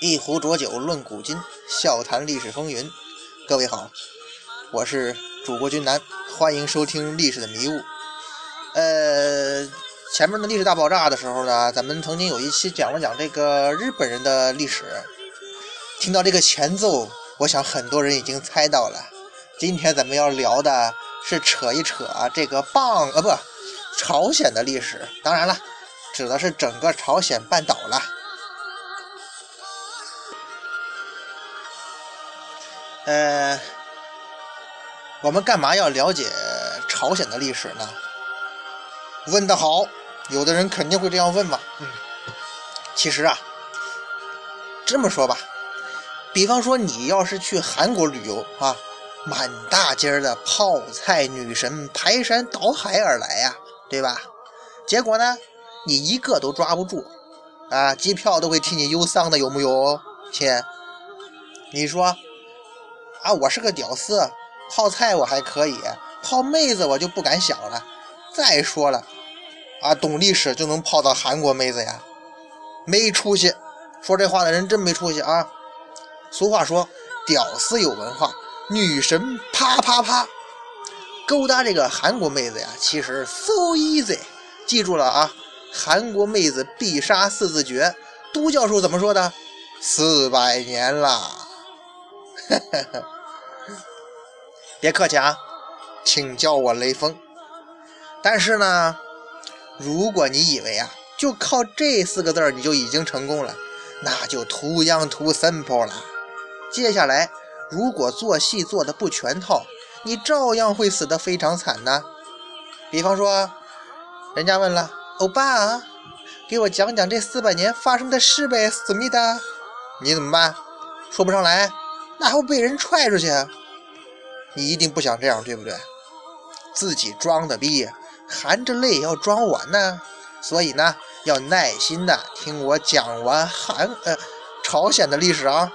一壶浊酒论古今，笑谈历史风云。各位好，我是主播君南，欢迎收听《历史的迷雾》。呃，前面的历史大爆炸的时候呢，咱们曾经有一期讲了讲这个日本人的历史。听到这个前奏，我想很多人已经猜到了。今天咱们要聊的是扯一扯这个棒呃不，朝鲜的历史。当然了，指的是整个朝鲜半岛了。呃，我们干嘛要了解朝鲜的历史呢？问得好，有的人肯定会这样问嘛。嗯，其实啊，这么说吧，比方说你要是去韩国旅游啊，满大街的泡菜女神排山倒海而来呀，对吧？结果呢，你一个都抓不住啊，机票都会替你忧桑的，有木有，亲？你说？啊，我是个屌丝，泡菜我还可以，泡妹子我就不敢想了。再说了，啊，懂历史就能泡到韩国妹子呀？没出息！说这话的人真没出息啊！俗话说，屌丝有文化，女神啪啪啪。勾搭这个韩国妹子呀，其实 so easy。记住了啊，韩国妹子必杀四字诀，都教授怎么说的？四百年啦。哈哈哈。别客气啊，请叫我雷锋。但是呢，如果你以为啊，就靠这四个字你就已经成功了，那就 too young too simple 了。接下来，如果做戏做的不全套，你照样会死得非常惨呢。比方说，人家问了，欧巴，给我讲讲这四百年发生的事呗，思密达，你怎么办？说不上来，那还会被人踹出去。你一定不想这样，对不对？自己装的逼，含着泪要装完呢。所以呢，要耐心的听我讲完韩呃朝鲜的历史啊，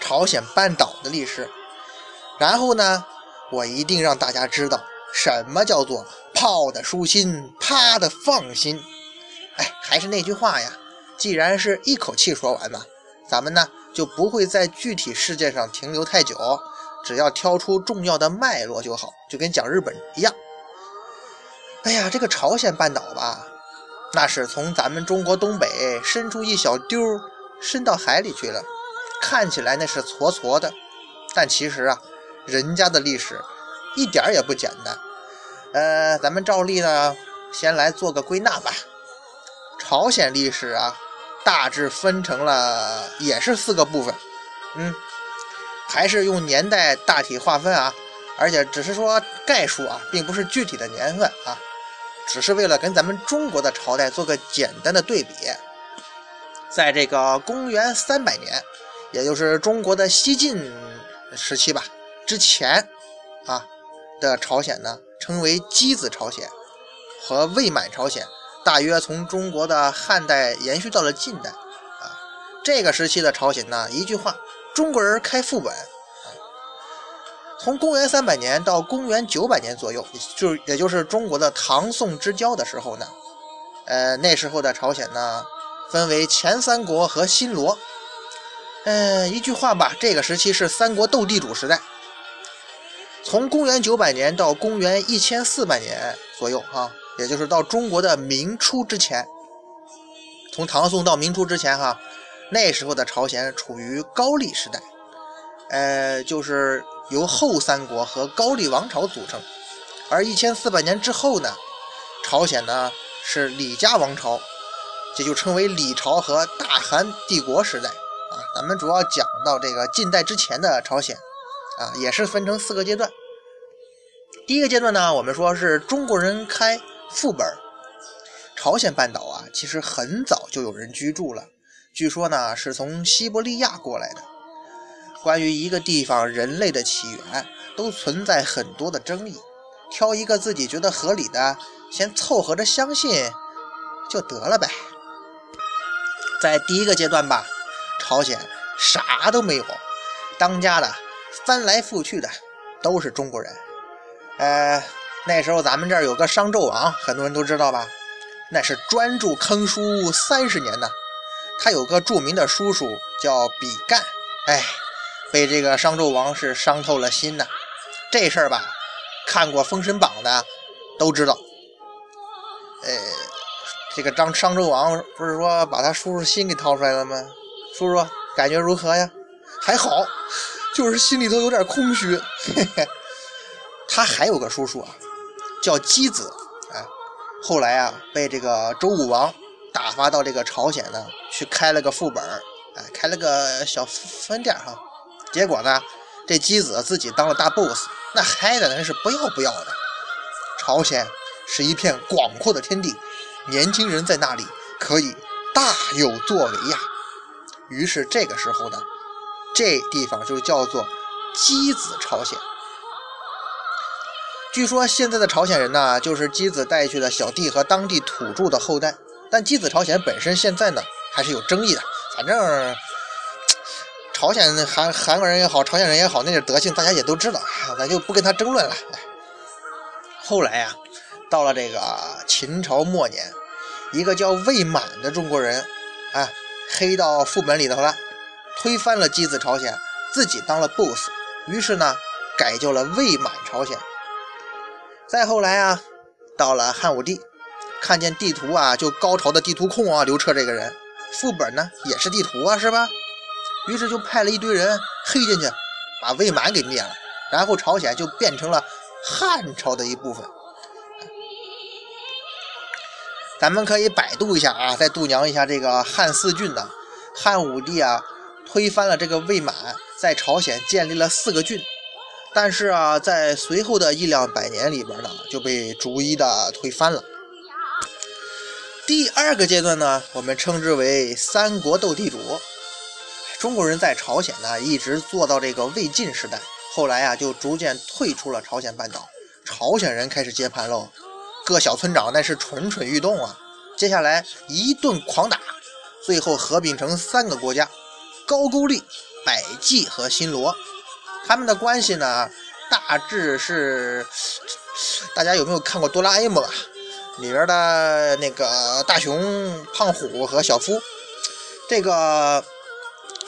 朝鲜半岛的历史。然后呢，我一定让大家知道什么叫做泡的舒心，啪的放心。哎，还是那句话呀，既然是一口气说完嘛，咱们呢就不会在具体事件上停留太久。只要挑出重要的脉络就好，就跟讲日本一样。哎呀，这个朝鲜半岛吧，那是从咱们中国东北伸出一小丢，伸到海里去了。看起来那是矬矬的，但其实啊，人家的历史一点也不简单。呃，咱们照例呢，先来做个归纳吧。朝鲜历史啊，大致分成了也是四个部分。嗯。还是用年代大体划分啊，而且只是说概述啊，并不是具体的年份啊，只是为了跟咱们中国的朝代做个简单的对比。在这个公元三百年，也就是中国的西晋时期吧之前啊的朝鲜呢，称为箕子朝鲜和魏满朝鲜，大约从中国的汉代延续到了近代啊。这个时期的朝鲜呢，一句话。中国人开副本，从公元三百年到公元九百年左右，就也就是中国的唐宋之交的时候呢，呃，那时候的朝鲜呢，分为前三国和新罗。嗯，一句话吧，这个时期是三国斗地主时代。从公元九百年到公元一千四百年左右，哈，也就是到中国的明初之前，从唐宋到明初之前，哈。那时候的朝鲜处于高丽时代，呃，就是由后三国和高丽王朝组成。而一千四百年之后呢，朝鲜呢是李家王朝，这就称为李朝和大韩帝国时代啊。咱们主要讲到这个近代之前的朝鲜啊，也是分成四个阶段。第一个阶段呢，我们说是中国人开副本。朝鲜半岛啊，其实很早就有人居住了。据说呢，是从西伯利亚过来的。关于一个地方人类的起源，都存在很多的争议。挑一个自己觉得合理的，先凑合着相信就得了呗。在第一个阶段吧，朝鲜啥都没有，当家的翻来覆去的都是中国人。呃，那时候咱们这儿有个商纣王，很多人都知道吧？那是专注坑书三十年呢。他有个著名的叔叔叫比干，哎，被这个商纣王是伤透了心呐。这事儿吧，看过《封神榜》的都知道。呃，这个张商纣王不是说把他叔叔心给掏出来了吗？叔叔感觉如何呀？还好，就是心里头有点空虚。嘿嘿。他还有个叔叔啊，叫箕子，哎，后来啊被这个周武王打发到这个朝鲜呢，去开了个副本，哎，开了个小分店哈。结果呢，这箕子自己当了大 boss，那嗨的人是不要不要的。朝鲜是一片广阔的天地，年轻人在那里可以大有作为呀。于是这个时候呢，这地方就叫做箕子朝鲜。据说现在的朝鲜人呢，就是箕子带去的小弟和当地土著的后代。但箕子朝鲜本身现在呢，还是有争议的。反正朝鲜韩韩国人也好，朝鲜人也好，那点德性大家也都知道，咱就不跟他争论了。后来呀，到了这个秦朝末年，一个叫魏满的中国人，啊，黑到副本里头了，推翻了箕子朝鲜，自己当了 boss。于是呢，改叫了魏满朝鲜。再后来啊，到了汉武帝，看见地图啊，就高潮的地图控啊，刘彻这个人，副本呢也是地图啊，是吧？于是就派了一堆人黑进去，把魏满给灭了，然后朝鲜就变成了汉朝的一部分。咱们可以百度一下啊，再度娘一下这个汉四郡呢，汉武帝啊，推翻了这个魏满，在朝鲜建立了四个郡。但是啊，在随后的一两百年里边呢，就被逐一的推翻了。第二个阶段呢，我们称之为三国斗地主。中国人在朝鲜呢，一直做到这个魏晋时代，后来啊，就逐渐退出了朝鲜半岛，朝鲜人开始接盘喽。各小村长那是蠢蠢欲动啊，接下来一顿狂打，最后合并成三个国家：高句丽、百济和新罗。他们的关系呢，大致是，大家有没有看过哆啦 A 梦啊？里边的那个大熊、胖虎和小夫，这个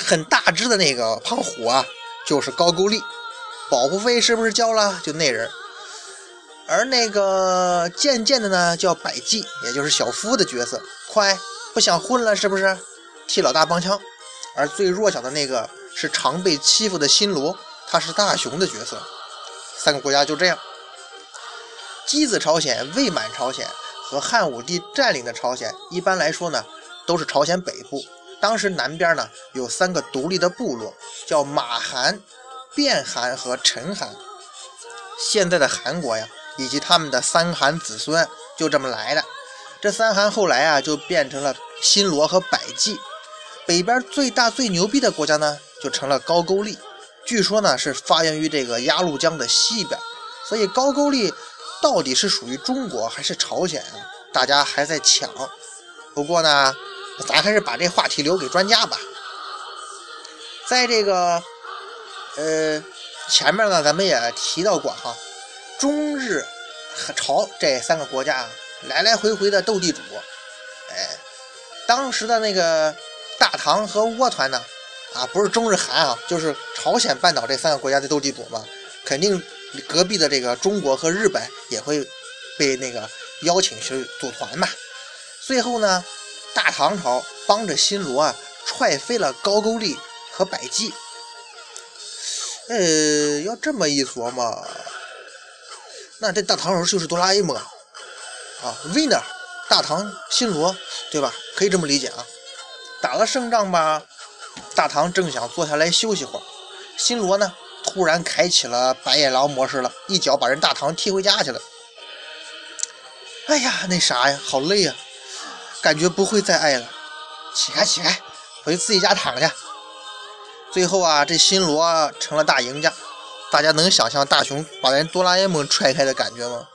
很大只的那个胖虎啊，就是高句丽，保护费是不是交了？就那人。而那个渐渐的呢，叫百济，也就是小夫的角色，快不想混了是不是？替老大帮腔。而最弱小的那个是常被欺负的新罗。他是大雄的角色，三个国家就这样。箕子朝鲜、魏满朝鲜和汉武帝占领的朝鲜，一般来说呢，都是朝鲜北部。当时南边呢有三个独立的部落，叫马韩、卞韩和陈韩。现在的韩国呀，以及他们的三韩子孙就这么来的。这三韩后来啊，就变成了新罗和百济。北边最大最牛逼的国家呢，就成了高句丽。据说呢是发源于这个鸭绿江的西边，所以高句丽到底是属于中国还是朝鲜啊？大家还在抢。不过呢，咱还是把这话题留给专家吧。在这个呃前面呢，咱们也提到过哈，中日和朝这三个国家来来回回的斗地主，哎，当时的那个大唐和倭团呢。啊，不是中日韩啊，就是朝鲜半岛这三个国家的斗地主嘛，肯定隔壁的这个中国和日本也会被那个邀请去组团嘛。最后呢，大唐朝帮着新罗啊踹飞了高句丽和百济。呃，要这么一琢磨，那这大唐时候就是哆啦 A 梦啊，winner，大唐新罗，对吧？可以这么理解啊。打了胜仗吧。大唐正想坐下来休息会儿，新罗呢突然开启了白眼狼模式了，一脚把人大唐踢回家去了。哎呀，那啥呀，好累呀，感觉不会再爱了。起开起开，回自己家躺去。最后啊，这新罗成了大赢家。大家能想象大雄把人哆啦 A 梦踹开的感觉吗？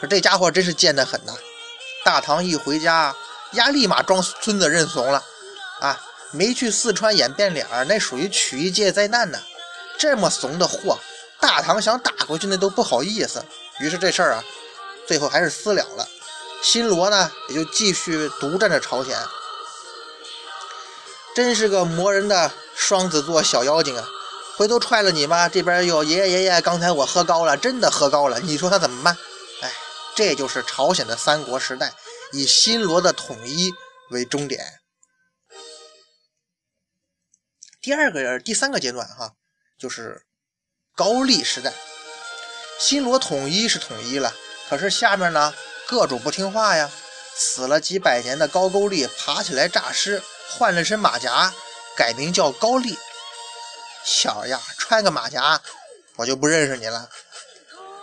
可这家伙真是贱得很呐！大唐一回家，丫立马装孙子认怂了！没去四川演变脸儿，那属于曲艺界灾难呢。这么怂的货，大唐想打过去那都不好意思。于是这事儿啊，最后还是私了了。新罗呢，也就继续独占着朝鲜。真是个磨人的双子座小妖精啊！回头踹了你吧，这边又爷爷爷爷，刚才我喝高了，真的喝高了，你说他怎么办？哎，这就是朝鲜的三国时代，以新罗的统一为终点。第二个、第三个阶段哈，就是高丽时代。新罗统一是统一了，可是下面呢，各种不听话呀。死了几百年的高句丽爬起来诈尸，换了身马甲，改名叫高丽。小呀，穿个马甲，我就不认识你了。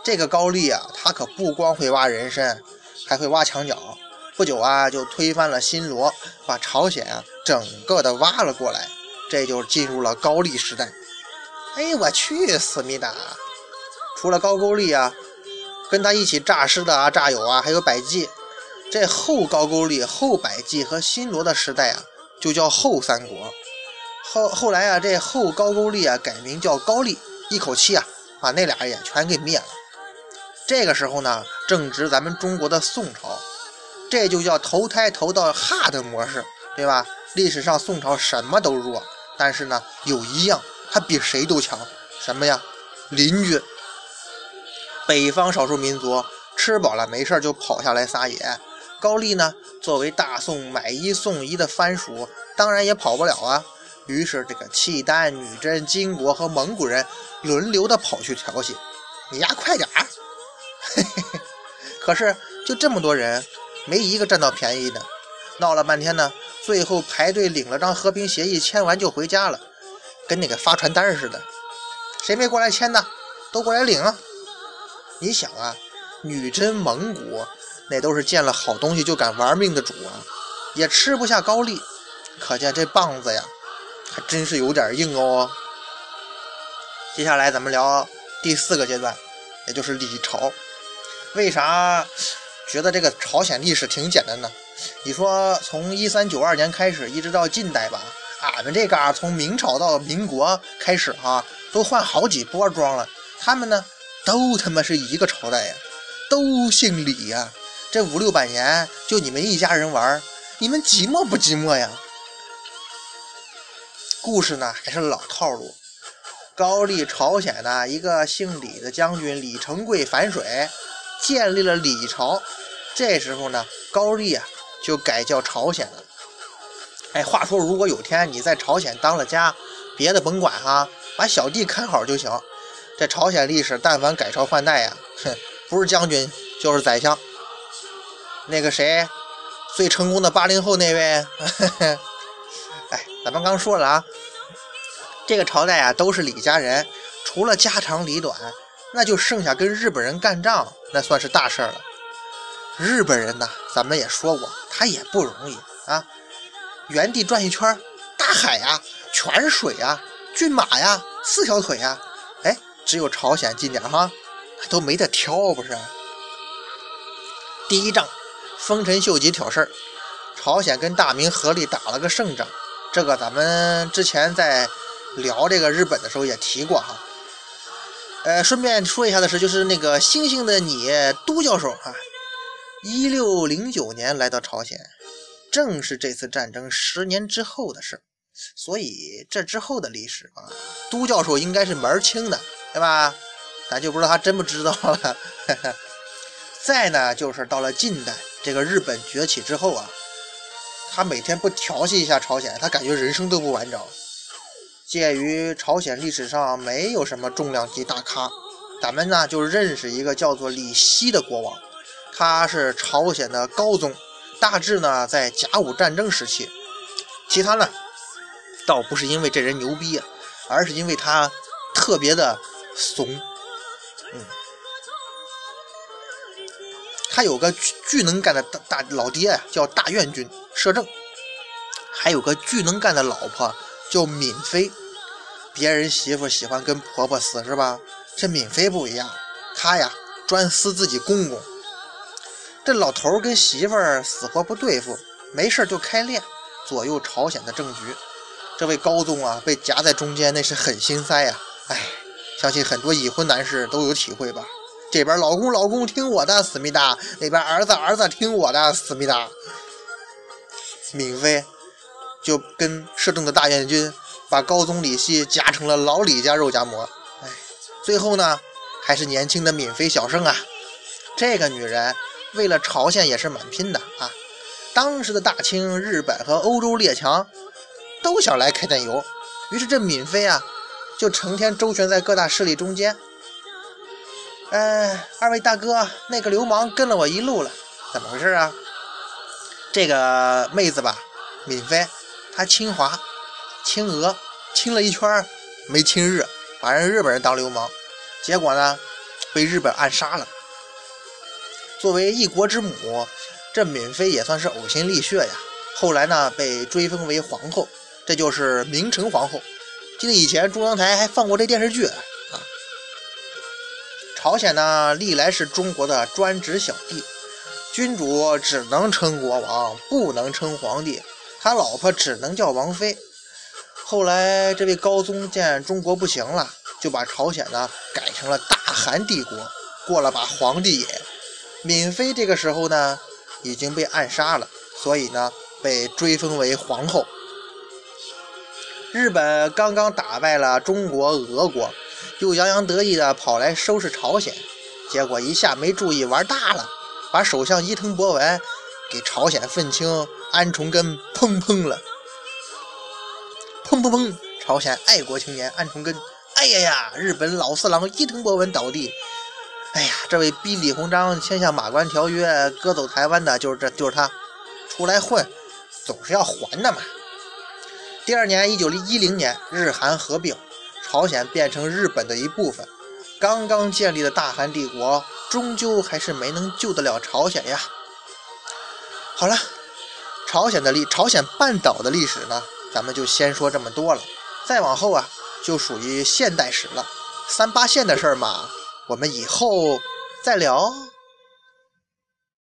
这个高丽啊，他可不光会挖人参，还会挖墙角。不久啊，就推翻了新罗，把朝鲜啊整个的挖了过来。这就进入了高丽时代。哎，我去，思密达！除了高句丽啊，跟他一起诈尸的啊、诈友啊，还有百济。这后高句丽、后百济和新罗的时代啊，就叫后三国。后后来啊，这后高句丽啊改名叫高丽，一口气啊把那俩也全给灭了。这个时候呢，正值咱们中国的宋朝，这就叫投胎投到哈的模式，对吧？历史上宋朝什么都弱，但是呢，有一样他比谁都强，什么呀？邻居。北方少数民族吃饱了没事就跑下来撒野。高丽呢，作为大宋买一送一的藩属，当然也跑不了啊。于是这个契丹、女真、金国和蒙古人轮流的跑去调戏，你丫快点儿！可是就这么多人，没一个占到便宜的。闹了半天呢，最后排队领了张和平协议，签完就回家了，跟那个发传单似的。谁没过来签呢？都过来领啊！你想啊，女真、蒙古。那都是见了好东西就敢玩命的主啊，也吃不下高丽，可见这棒子呀，还真是有点硬哦。接下来咱们聊第四个阶段，也就是李朝。为啥觉得这个朝鲜历史挺简单呢？你说从一三九二年开始一直到近代吧，俺们这嘎从明朝到民国开始哈，都换好几波装了。他们呢，都他妈是一个朝代呀，都姓李呀。这五六百年就你们一家人玩，你们寂寞不寂寞呀？故事呢还是老套路。高丽朝鲜的一个姓李的将军李成桂反水，建立了李朝。这时候呢，高丽啊就改叫朝鲜了。哎，话说如果有天你在朝鲜当了家，别的甭管哈，把小弟看好就行。这朝鲜历史但凡改朝换代呀，哼，不是将军就是宰相。那个谁，最成功的八零后那位，哎，咱们刚说了啊，这个朝代啊都是李家人，除了家长里短，那就剩下跟日本人干仗，那算是大事了。日本人呢，咱们也说过，他也不容易啊，原地转一圈，大海呀，泉水呀，骏马呀，四条腿呀，哎，只有朝鲜近点哈，都没得挑，不是？第一仗。丰臣秀吉挑事儿，朝鲜跟大明合力打了个胜仗。这个咱们之前在聊这个日本的时候也提过哈。呃，顺便说一下的是，就是那个星星的你，都教授哈，一六零九年来到朝鲜，正是这次战争十年之后的事所以这之后的历史啊，都教授应该是门儿清的，对吧？咱就不知道他真不知道了。再呢，就是到了近代。这个日本崛起之后啊，他每天不调戏一下朝鲜，他感觉人生都不完整。鉴于朝鲜历史上没有什么重量级大咖，咱们呢就认识一个叫做李希的国王，他是朝鲜的高宗，大致呢在甲午战争时期。其他呢，倒不是因为这人牛逼啊，而是因为他特别的怂。嗯。他有个巨巨能干的大大老爹叫大院君摄政，还有个巨能干的老婆叫敏妃。别人媳妇喜欢跟婆婆撕是吧？这敏妃不一样，她呀专撕自己公公。这老头跟媳妇儿死活不对付，没事就开练，左右朝鲜的政局。这位高宗啊被夹在中间，那是很心塞呀。哎，相信很多已婚男士都有体会吧。这边老公老公听我的，思密达；那边儿子儿子听我的，思密达。敏妃就跟摄政的大院军把高宗李熙夹成了老李家肉夹馍。哎，最后呢，还是年轻的闵妃小胜啊！这个女人为了朝鲜也是蛮拼的啊。当时的大清、日本和欧洲列强都想来开点油，于是这闵妃啊，就成天周旋在各大势力中间。哎，二位大哥，那个流氓跟了我一路了，怎么回事啊？这个妹子吧，闵妃，她亲华、亲俄，亲了一圈没亲日，把人日本人当流氓，结果呢，被日本暗杀了。作为一国之母。这闵妃也算是呕心沥血呀，后来呢被追封为皇后，这就是明成皇后。记得以前中央台还放过这电视剧啊。朝鲜呢历来是中国的专职小弟，君主只能称国王，不能称皇帝，他老婆只能叫王妃。后来这位高宗见中国不行了，就把朝鲜呢改成了大韩帝国，过了把皇帝瘾。闵妃这个时候呢。已经被暗杀了，所以呢被追封为皇后。日本刚刚打败了中国、俄国，又洋洋得意的跑来收拾朝鲜，结果一下没注意玩大了，把首相伊藤博文给朝鲜愤青安重根砰砰了，砰砰砰！朝鲜爱国青年安重根，哎呀呀！日本老四郎伊藤博文倒地。哎呀，这位逼李鸿章签下马关条约、割走台湾的，就是这就是他，出来混，总是要还的嘛。第二年，一九一零年，日韩合并，朝鲜变成日本的一部分。刚刚建立的大韩帝国，终究还是没能救得了朝鲜呀。好了，朝鲜的历，朝鲜半岛的历史呢，咱们就先说这么多了。再往后啊，就属于现代史了。三八线的事儿嘛。我们以后再聊。